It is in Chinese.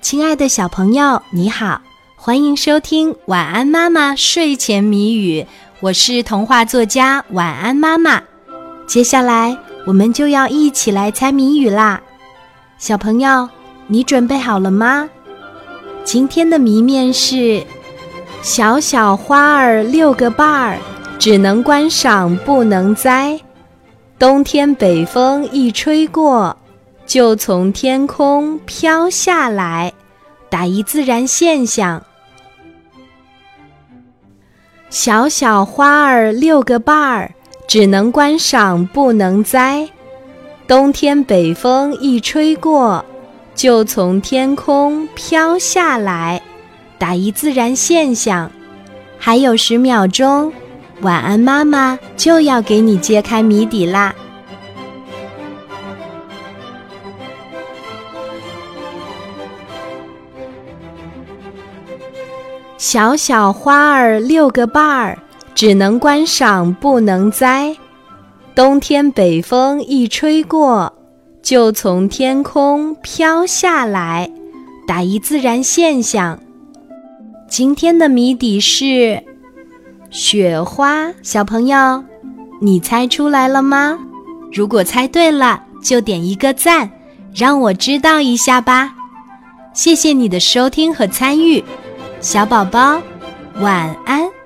亲爱的小朋友，你好，欢迎收听《晚安妈妈睡前谜语》，我是童话作家晚安妈妈。接下来我们就要一起来猜谜语啦，小朋友，你准备好了吗？今天的谜面是：小小花儿六个瓣儿，只能观赏不能栽。冬天北风一吹过。就从天空飘下来，打一自然现象。小小花儿六个瓣儿，只能观赏不能栽。冬天北风一吹过，就从天空飘下来，打一自然现象。还有十秒钟，晚安妈妈就要给你揭开谜底啦。小小花儿六个瓣儿，只能观赏不能栽。冬天北风一吹过，就从天空飘下来，打一自然现象。今天的谜底是雪花。小朋友，你猜出来了吗？如果猜对了，就点一个赞，让我知道一下吧。谢谢你的收听和参与。小宝宝，晚安。